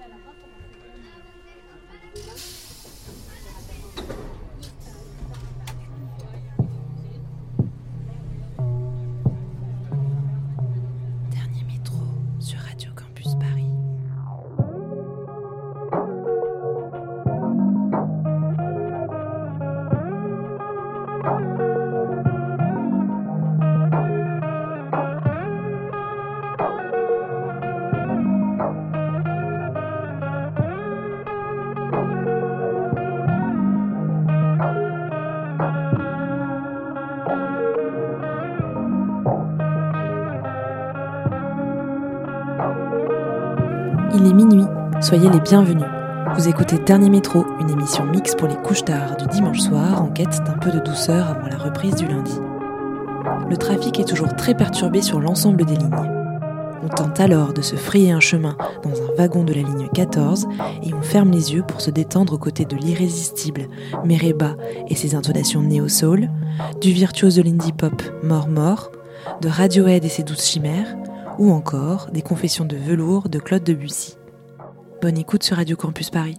Dernier soyez les bienvenus. Vous écoutez Dernier Métro, une émission mixte pour les couches tard du dimanche soir en quête d'un peu de douceur avant la reprise du lundi. Le trafic est toujours très perturbé sur l'ensemble des lignes. On tente alors de se frayer un chemin dans un wagon de la ligne 14 et on ferme les yeux pour se détendre aux côtés de l'irrésistible Mereba et ses intonations néo-soul, du virtuose de l'indie pop Mort Mort, de Radiohead et ses douces chimères, ou encore des confessions de velours de Claude Debussy. Bonne écoute sur Radio Campus Paris.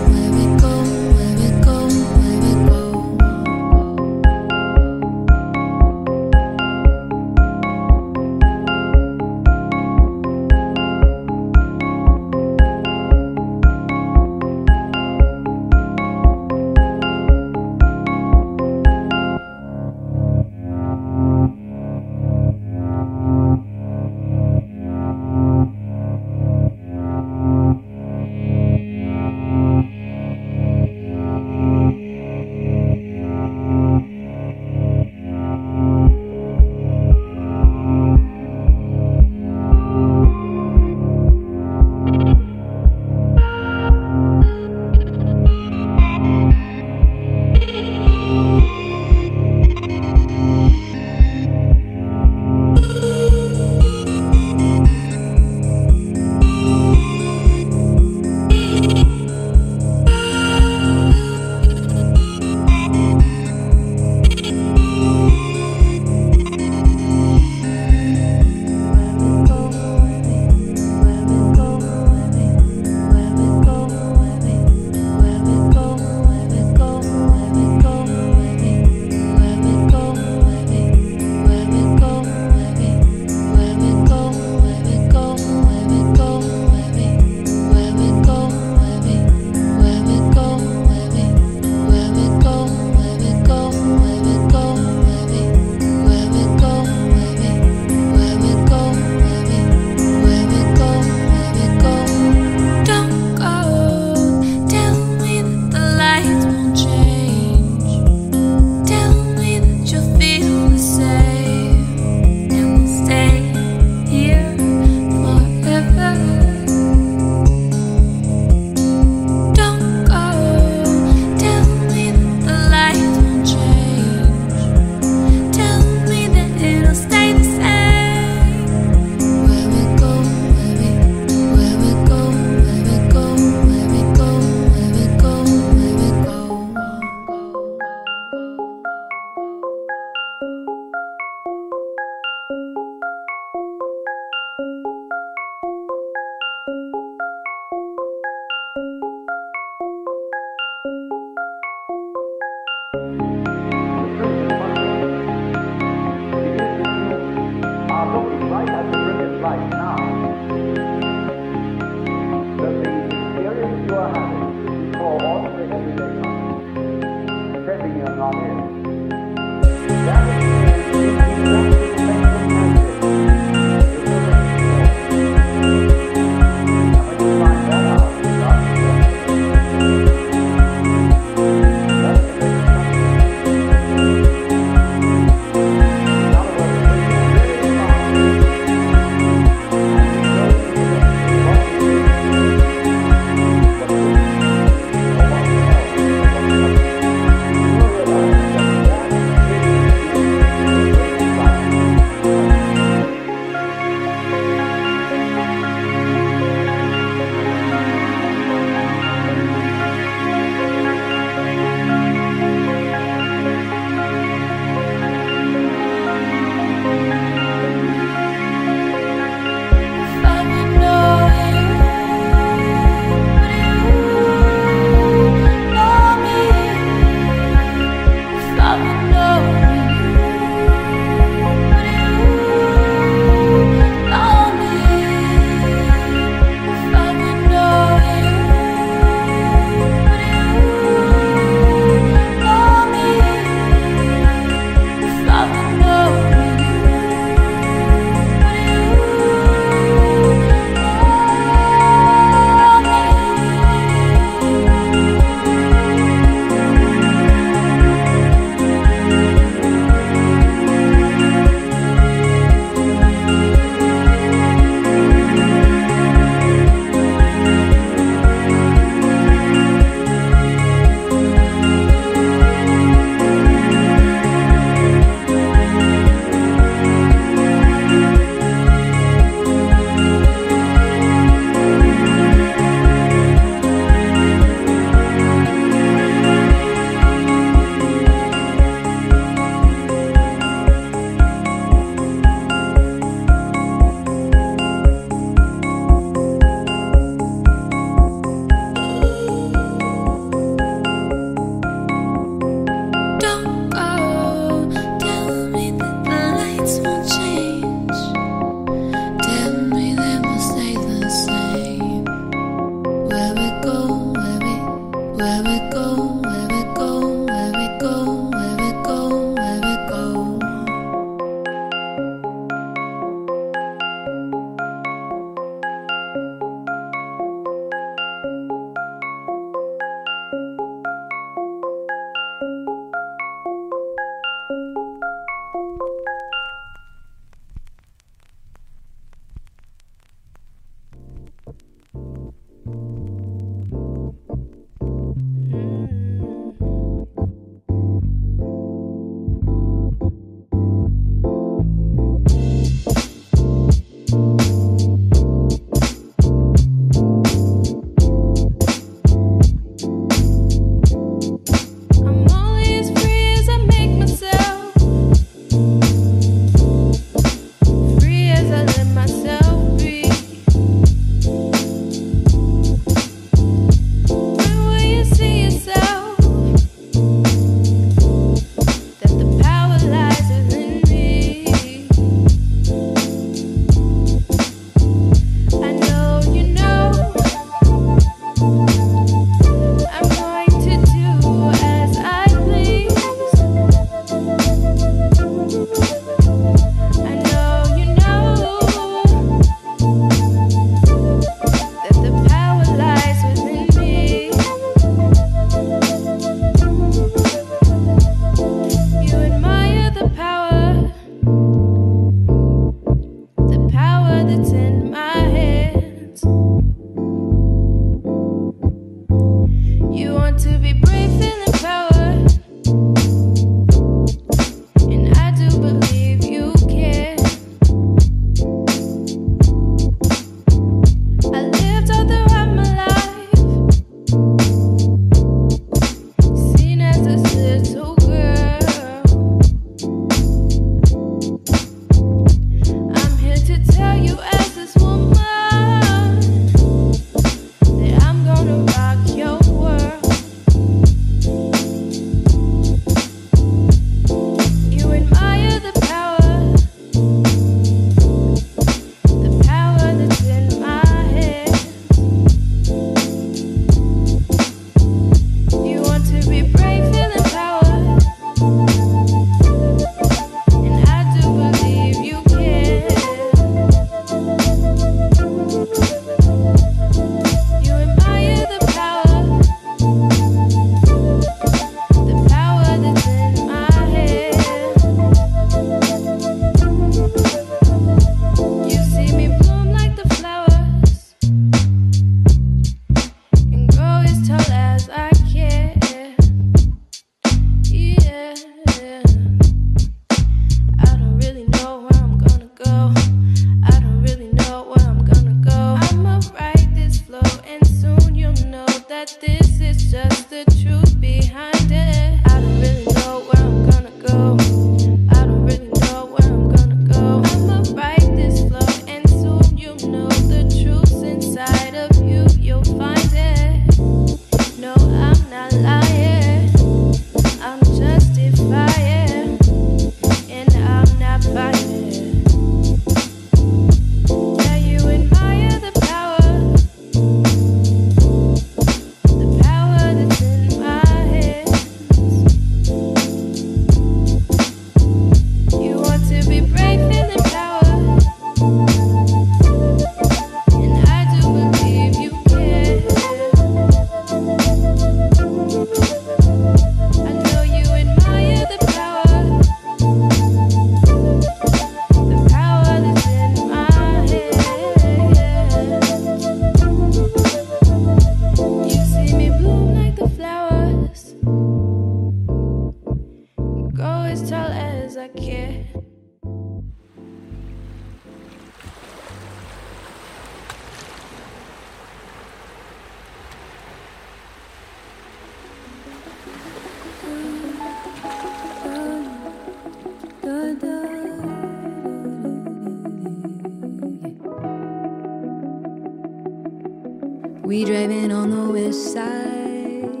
We driving on the west side.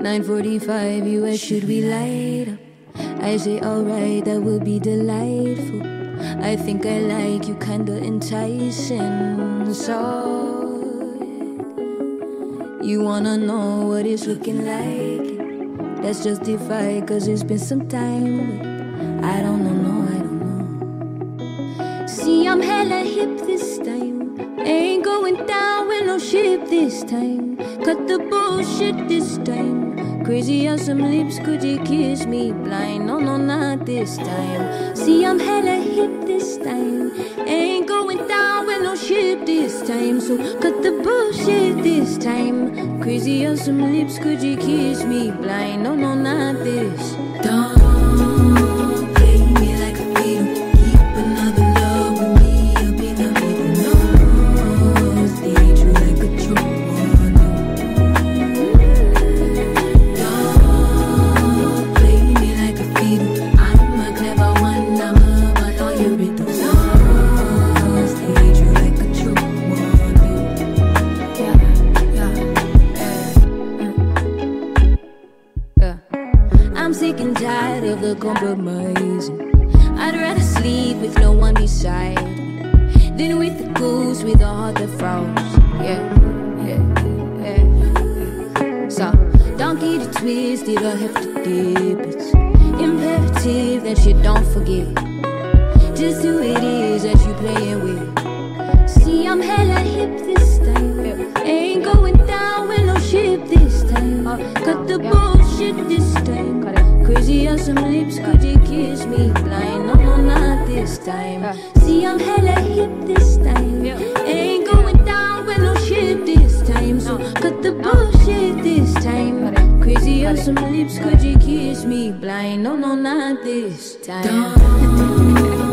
945 US, should we light up? I say, alright, that would be delightful. I think I like you, kinda enticing. So, you wanna know what it's looking like? Let's justify, cause it's been some time. I don't know, this time. Cut the bullshit this time. Crazy on some lips, could you kiss me blind? No, no, not this time. See, I'm hella hip this time. Ain't going down with no ship this time. So cut the bullshit this time. Crazy on some lips, could you kiss me blind? No, no, not this. Don't Cut the bullshit this time. Crazy on some lips, could you kiss me blind? No, no, not this time. See, I'm hella hip this time. Ain't going down with no ship this time. So cut the bullshit this time. Crazy on some lips, could you kiss me blind? No, no, not this time.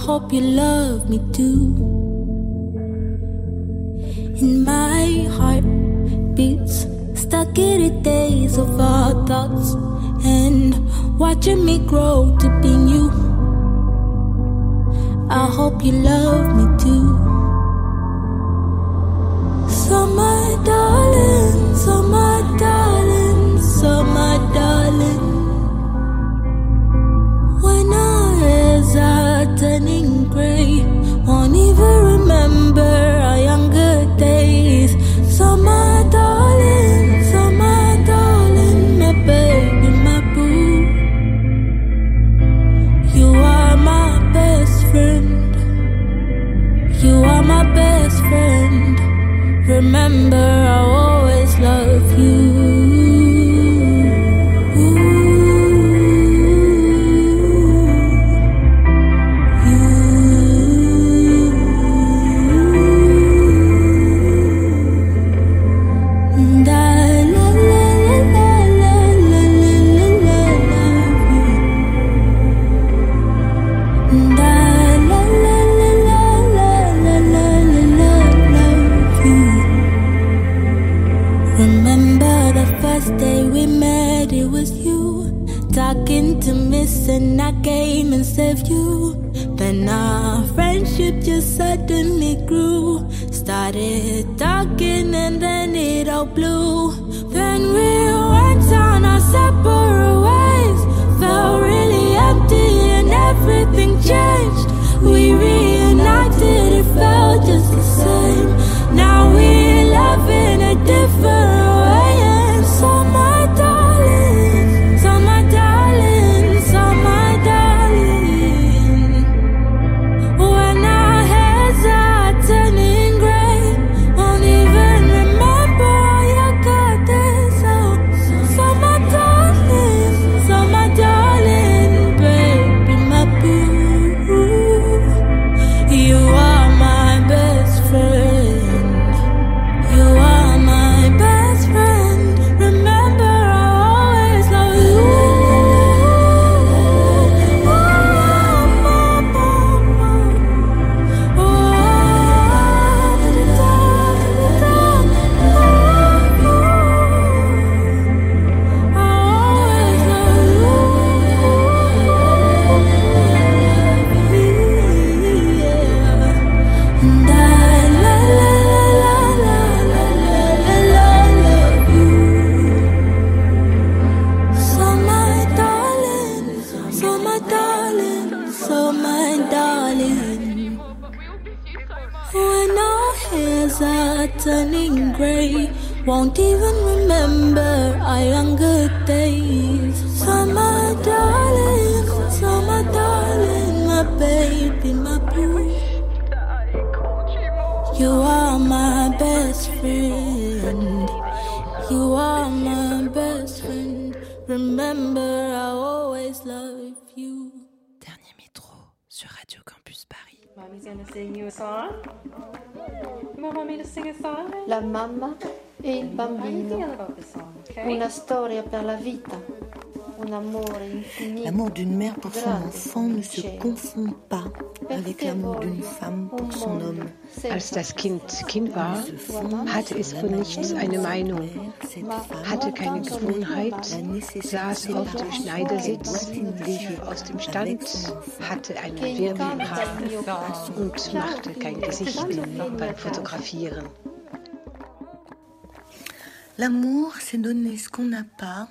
hope you love me too. In my heart beats, stuck in the days of our thoughts, and watching me grow to be new. I hope you love me too. So, my darling, so my darling, so my darling. pray. Won't even remember our younger days. So my darling, so my darling, my baby, my boo. You are my best friend. You are my best friend. Remember our L'amour d'une mère pour son enfant ne se confond pas avec l'amour d'une femme pour son homme. Als das Kind Kind war, hatte es von nichts eine Meinung, hatte keine Gewohnheit, saß auf dem Schneidersitz, lief aus dem Stand, hatte einen Wirbel im Haar und machte kein Gesicht beim Fotografieren. L'amour, c'est donner ce qu'on n'a pas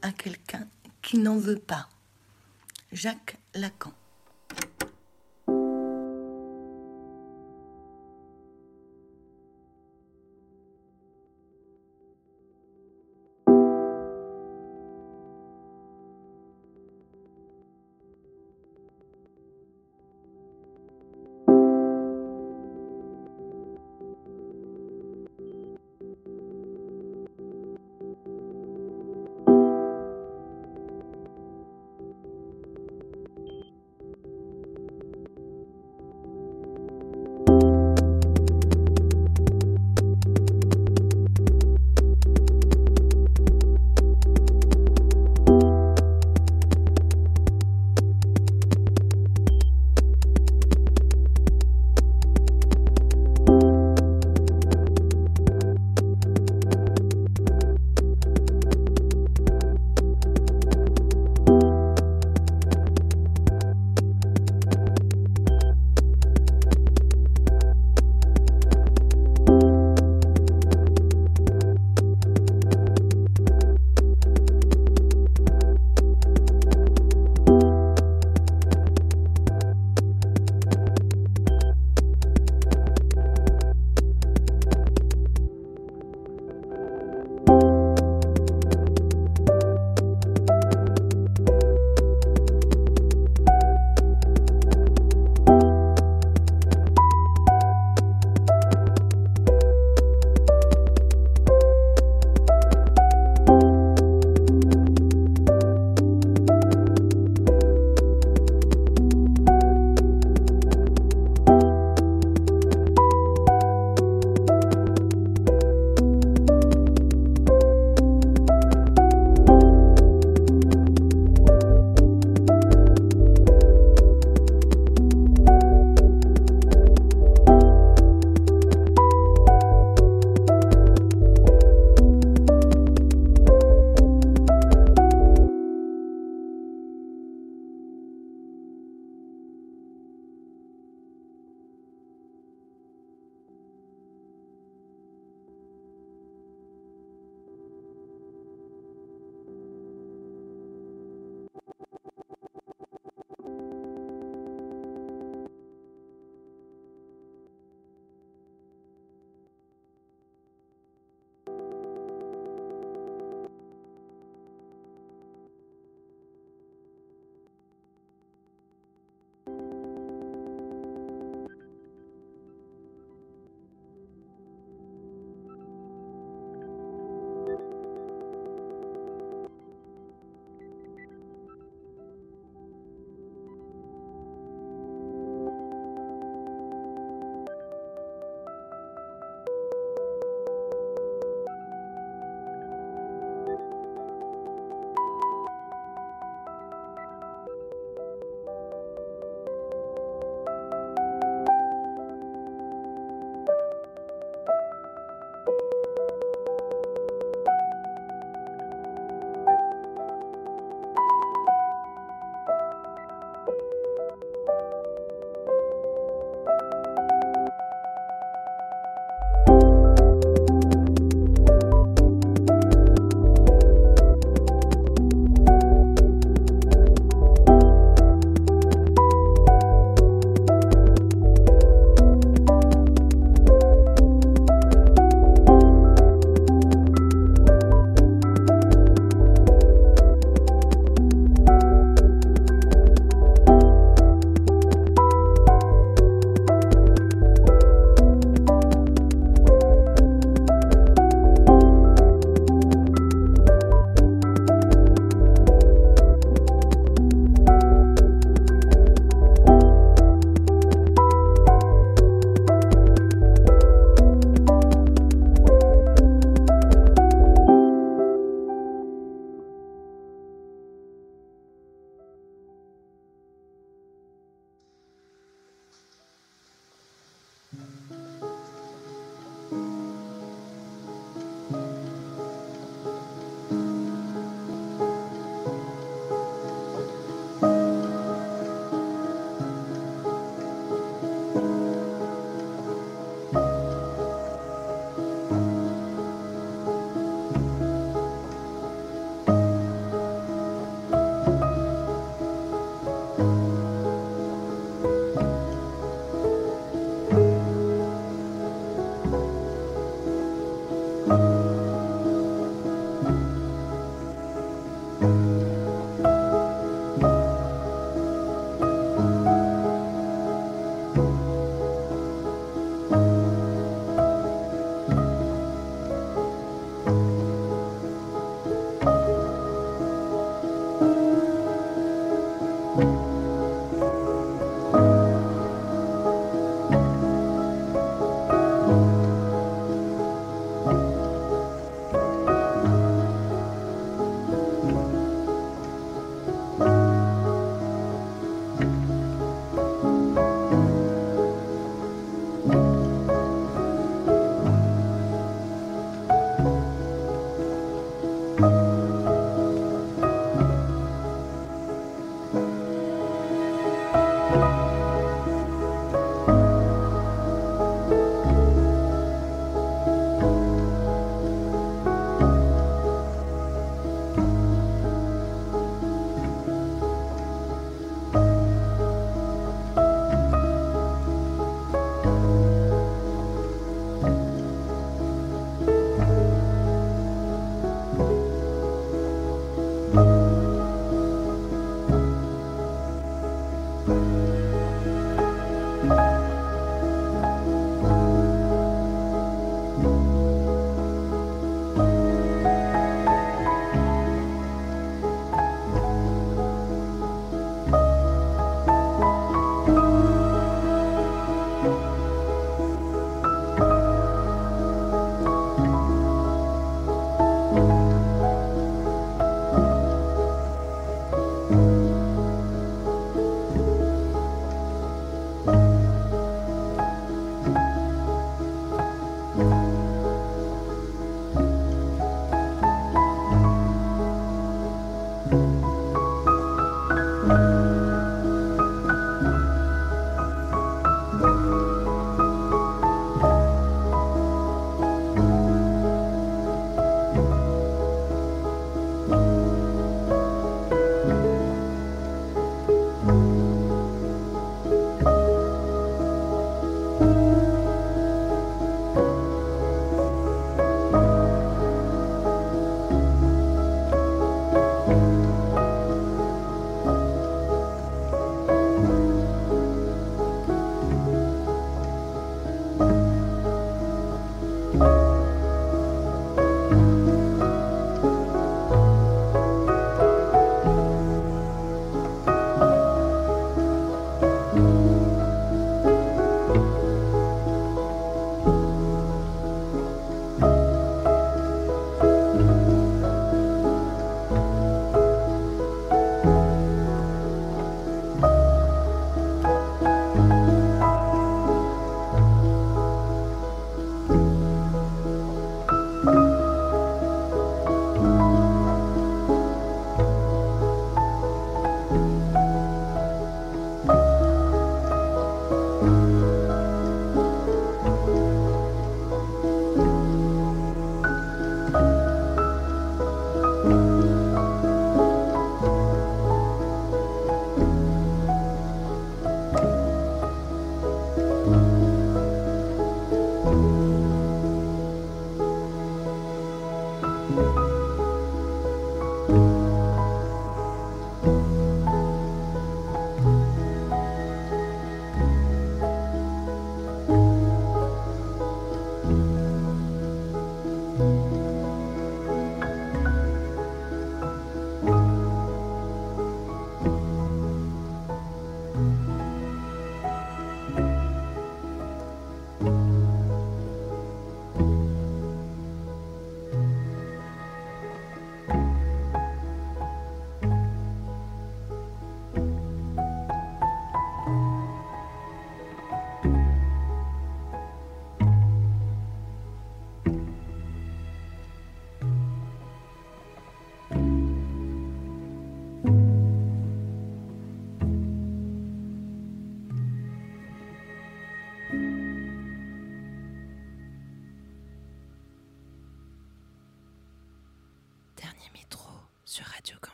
à quelqu'un qui n'en veut pas. Jacques Lacan.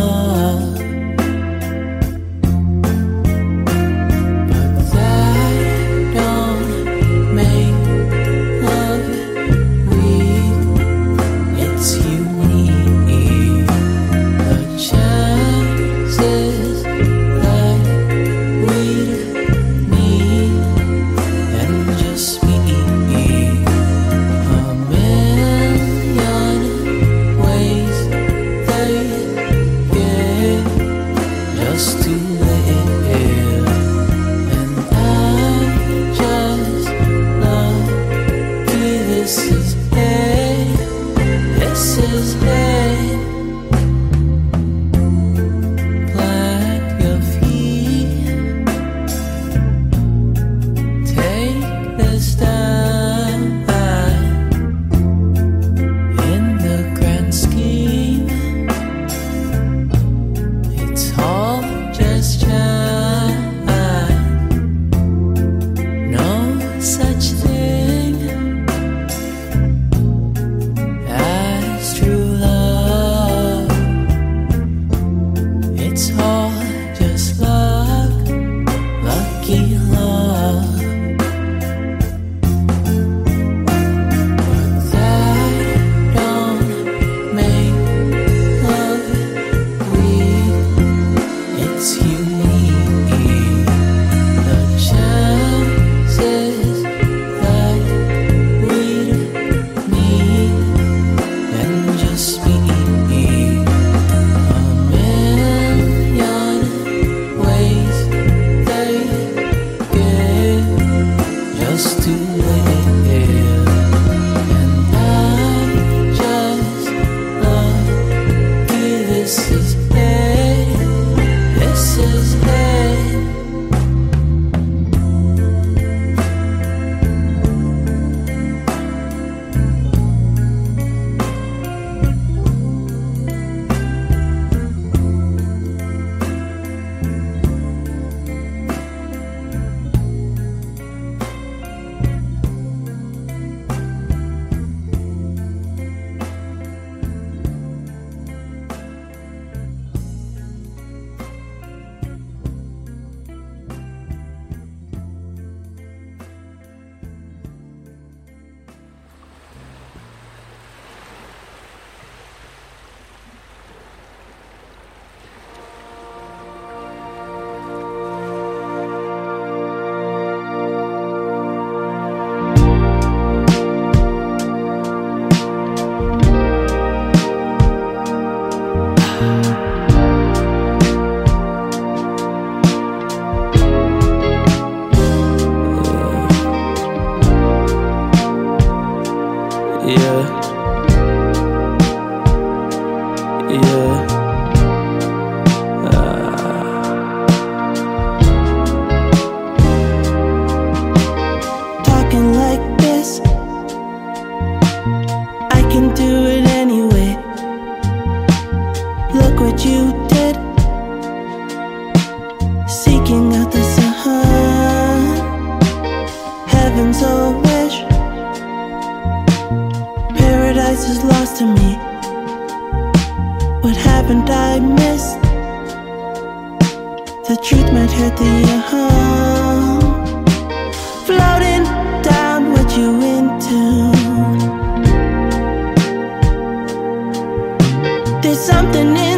love. haven't I missed? The truth might hurt the harm. Floating down what you into. There's something in